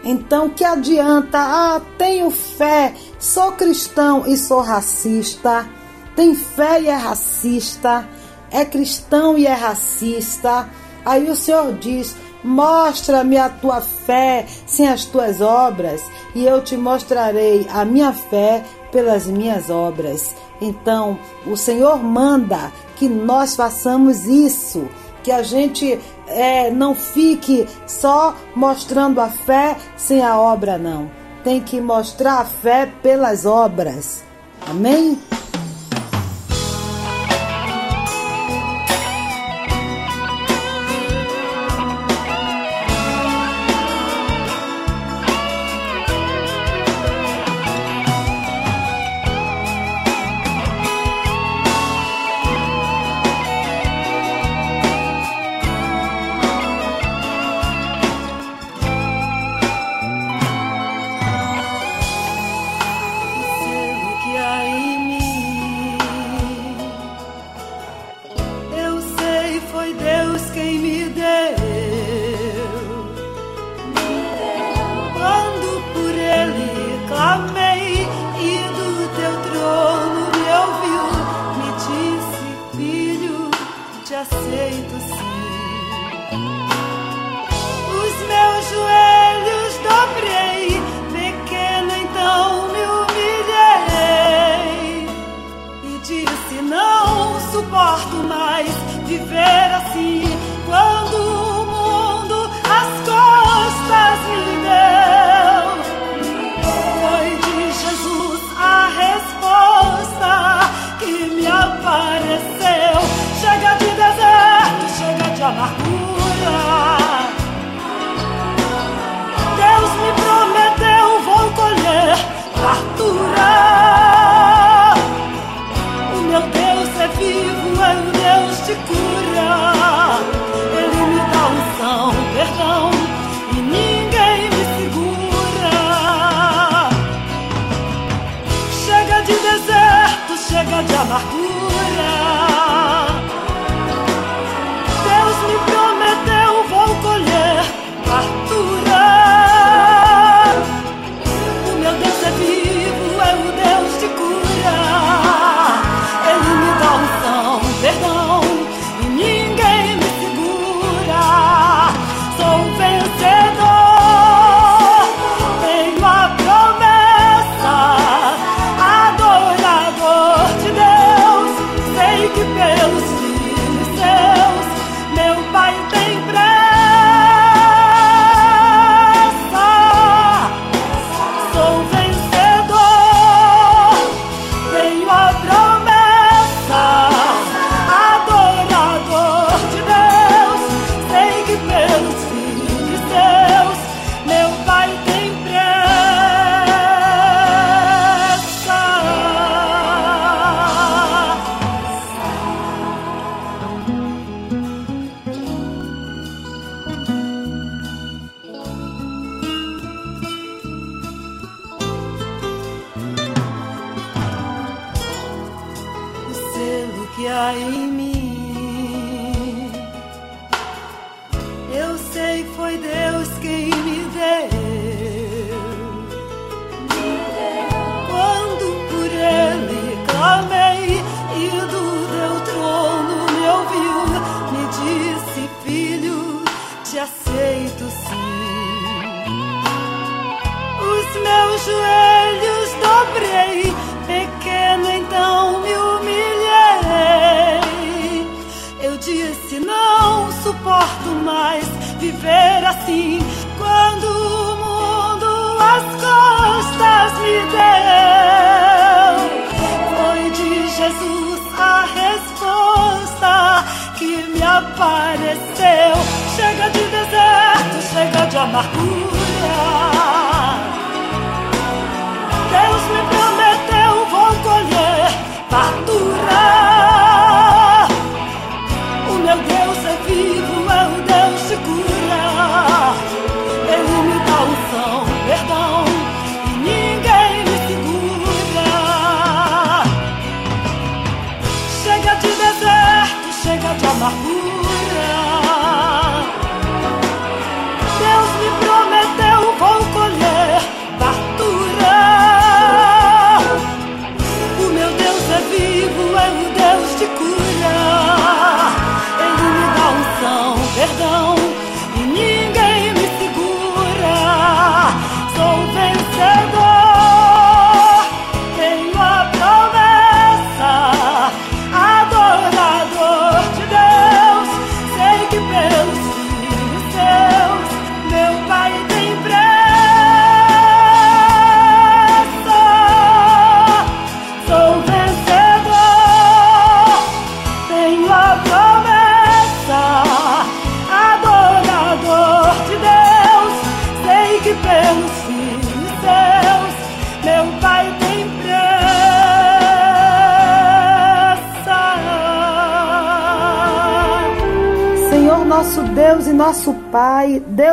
Então, que adianta? Ah, tenho fé, sou cristão e sou racista. Tem fé e é racista. É cristão e é racista. Aí o Senhor diz: Mostra-me a tua fé sem as tuas obras, e eu te mostrarei a minha fé pelas minhas obras. Então, o Senhor manda que nós façamos isso, que a gente é, não fique só mostrando a fé sem a obra, não. Tem que mostrar a fé pelas obras. Amém?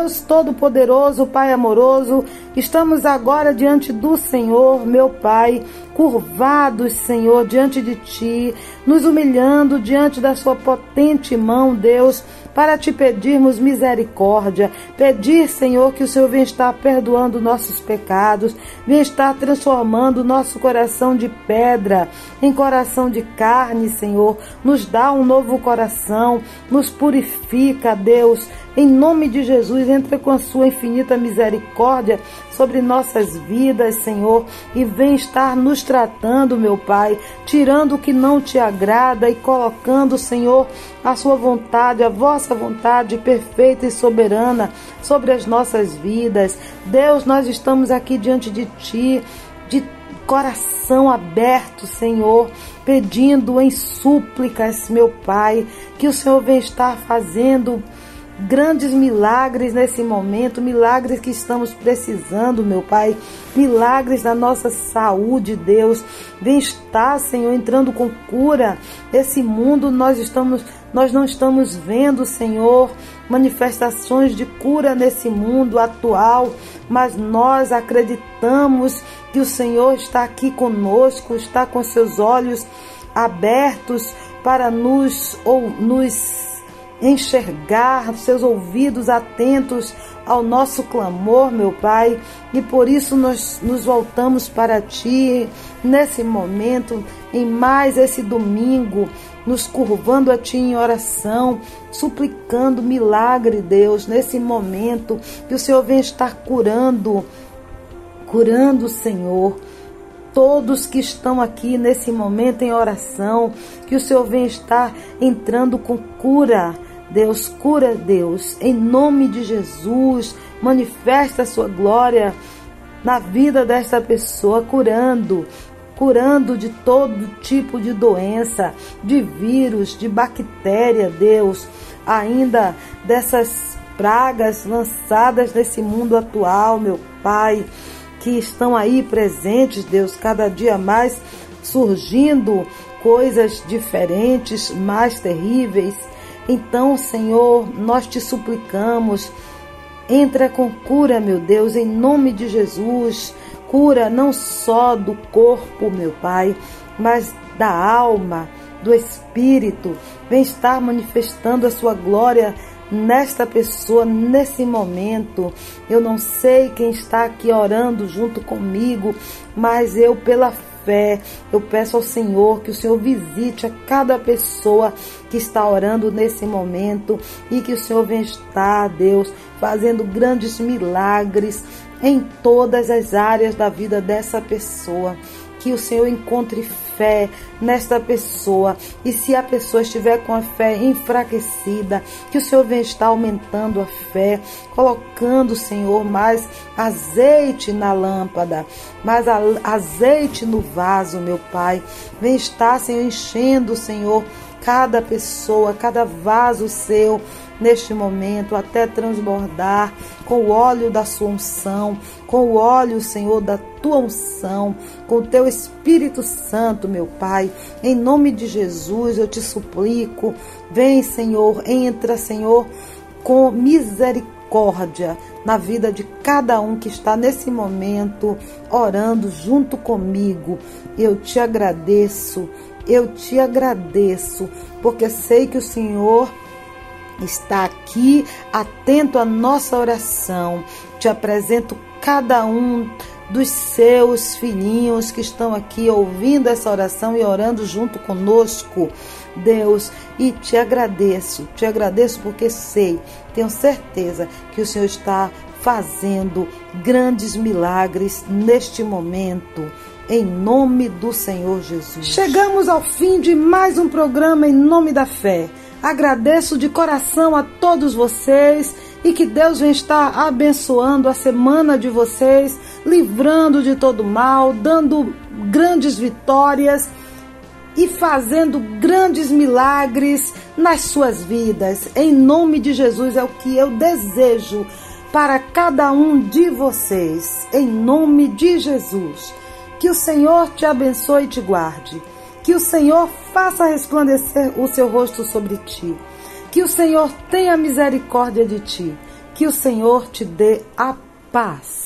Deus Todo-Poderoso, Pai amoroso, estamos agora diante do Senhor, meu Pai, curvados, Senhor, diante de Ti, nos humilhando diante da Sua potente mão, Deus, para te pedirmos misericórdia, pedir, Senhor, que o Senhor venha estar perdoando nossos pecados, venha estar transformando nosso coração de pedra em coração de carne, Senhor, nos dá um novo coração, nos purifica, Deus, em nome de Jesus, entra com a sua infinita misericórdia sobre nossas vidas, Senhor, e vem estar nos tratando, meu Pai, tirando o que não te agrada e colocando, Senhor, a sua vontade, a vossa vontade perfeita e soberana sobre as nossas vidas. Deus, nós estamos aqui diante de ti, de coração aberto, Senhor, pedindo em súplicas, meu Pai, que o Senhor venha estar fazendo grandes milagres nesse momento, milagres que estamos precisando, meu Pai, milagres da nossa saúde, Deus. Vem estar, Senhor, entrando com cura. Esse mundo nós estamos, nós não estamos vendo, Senhor, manifestações de cura nesse mundo atual, mas nós acreditamos que o Senhor está aqui conosco, está com seus olhos abertos para nos ou nos enxergar, seus ouvidos atentos ao nosso clamor, meu Pai, e por isso nós nos voltamos para Ti nesse momento, em mais esse domingo, nos curvando a Ti em oração, suplicando milagre, Deus, nesse momento, que o Senhor venha estar curando, curando, Senhor todos que estão aqui nesse momento em oração, que o Senhor venha estar entrando com cura. Deus, cura, Deus, em nome de Jesus, manifesta a sua glória na vida desta pessoa, curando, curando de todo tipo de doença, de vírus, de bactéria, Deus, ainda dessas pragas lançadas nesse mundo atual, meu Pai que estão aí presentes, Deus, cada dia mais surgindo coisas diferentes, mais terríveis. Então, Senhor, nós te suplicamos, entra com cura, meu Deus, em nome de Jesus. Cura não só do corpo, meu Pai, mas da alma, do espírito. Vem estar manifestando a sua glória nesta pessoa, nesse momento. Eu não sei quem está aqui orando junto comigo, mas eu, pela fé, eu peço ao Senhor que o Senhor visite a cada pessoa que está orando nesse momento e que o Senhor venha estar, Deus, fazendo grandes milagres em todas as áreas da vida dessa pessoa. Que o Senhor encontre fé nesta pessoa. E se a pessoa estiver com a fé enfraquecida, que o Senhor venha estar aumentando a fé, colocando, Senhor, mais azeite na lâmpada, mais azeite no vaso, meu Pai. Vem estar, Senhor, enchendo, Senhor, cada pessoa, cada vaso seu neste momento até transbordar com o óleo da sua unção, com o óleo, Senhor, da tua unção, com o teu Espírito Santo, meu Pai. Em nome de Jesus eu te suplico, vem, Senhor, entra, Senhor, com misericórdia na vida de cada um que está nesse momento orando junto comigo. Eu te agradeço, eu te agradeço, porque sei que o Senhor está aqui atento à nossa oração. Te apresento cada um dos seus filhinhos que estão aqui ouvindo essa oração e orando junto conosco, Deus, e te agradeço, te agradeço porque sei, tenho certeza que o Senhor está fazendo grandes milagres neste momento. Em nome do Senhor Jesus. Chegamos ao fim de mais um programa em nome da fé. Agradeço de coração a todos vocês e que Deus venha estar abençoando a semana de vocês, livrando de todo mal, dando grandes vitórias e fazendo grandes milagres nas suas vidas. Em nome de Jesus é o que eu desejo para cada um de vocês. Em nome de Jesus. Que o Senhor te abençoe e te guarde. Que o Senhor faça resplandecer o seu rosto sobre ti. Que o Senhor tenha misericórdia de ti. Que o Senhor te dê a paz.